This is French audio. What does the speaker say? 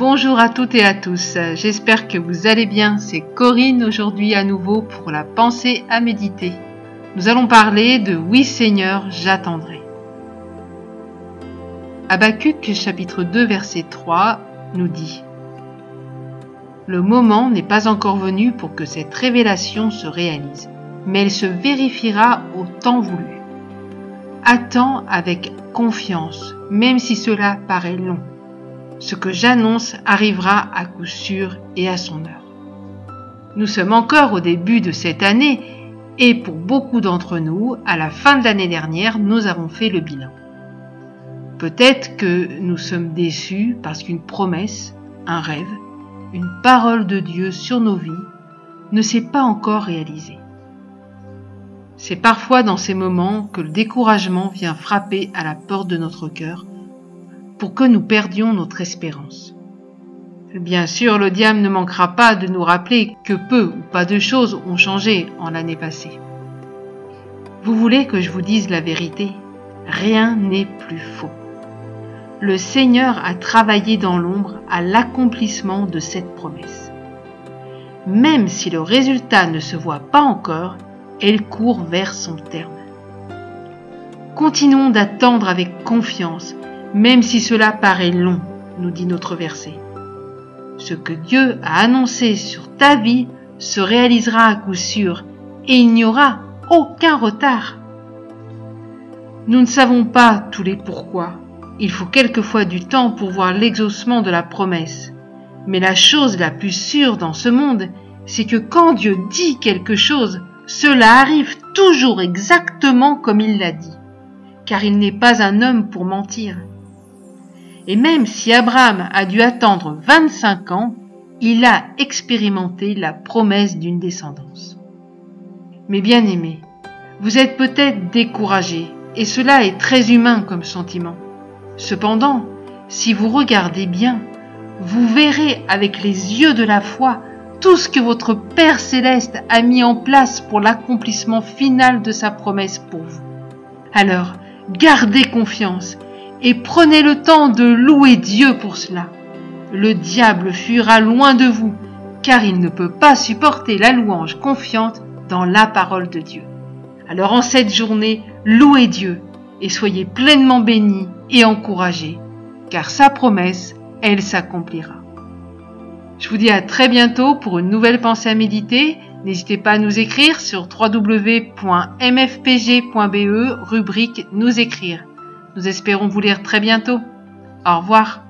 Bonjour à toutes et à tous, j'espère que vous allez bien. C'est Corinne aujourd'hui à nouveau pour la pensée à méditer. Nous allons parler de Oui Seigneur, j'attendrai. Habacuc chapitre 2 verset 3 nous dit Le moment n'est pas encore venu pour que cette révélation se réalise, mais elle se vérifiera au temps voulu. Attends avec confiance, même si cela paraît long. Ce que j'annonce arrivera à coup sûr et à son heure. Nous sommes encore au début de cette année et pour beaucoup d'entre nous, à la fin de l'année dernière, nous avons fait le bilan. Peut-être que nous sommes déçus parce qu'une promesse, un rêve, une parole de Dieu sur nos vies ne s'est pas encore réalisée. C'est parfois dans ces moments que le découragement vient frapper à la porte de notre cœur pour que nous perdions notre espérance. Bien sûr, le diable ne manquera pas de nous rappeler que peu ou pas de choses ont changé en l'année passée. Vous voulez que je vous dise la vérité? Rien n'est plus faux. Le Seigneur a travaillé dans l'ombre à l'accomplissement de cette promesse. Même si le résultat ne se voit pas encore, elle court vers son terme. Continuons d'attendre avec confiance, même si cela paraît long, nous dit notre verset. Ce que Dieu a annoncé sur ta vie se réalisera à coup sûr, et il n'y aura aucun retard. Nous ne savons pas tous les pourquoi. Il faut quelquefois du temps pour voir l'exaucement de la promesse. Mais la chose la plus sûre dans ce monde, c'est que quand Dieu dit quelque chose, cela arrive toujours exactement comme il l'a dit, car il n'est pas un homme pour mentir. Et même si Abraham a dû attendre 25 ans, il a expérimenté la promesse d'une descendance. Mais bien aimé, vous êtes peut-être découragé, et cela est très humain comme sentiment. Cependant, si vous regardez bien, vous verrez avec les yeux de la foi tout ce que votre Père céleste a mis en place pour l'accomplissement final de sa promesse pour vous. Alors, gardez confiance et prenez le temps de louer Dieu pour cela. Le diable fuira loin de vous, car il ne peut pas supporter la louange confiante dans la parole de Dieu. Alors en cette journée, louez Dieu et soyez pleinement bénis et encouragés, car sa promesse, elle s'accomplira. Je vous dis à très bientôt pour une nouvelle pensée à méditer. N'hésitez pas à nous écrire sur www.mfpg.be, rubrique Nous écrire. Nous espérons vous lire très bientôt. Au revoir.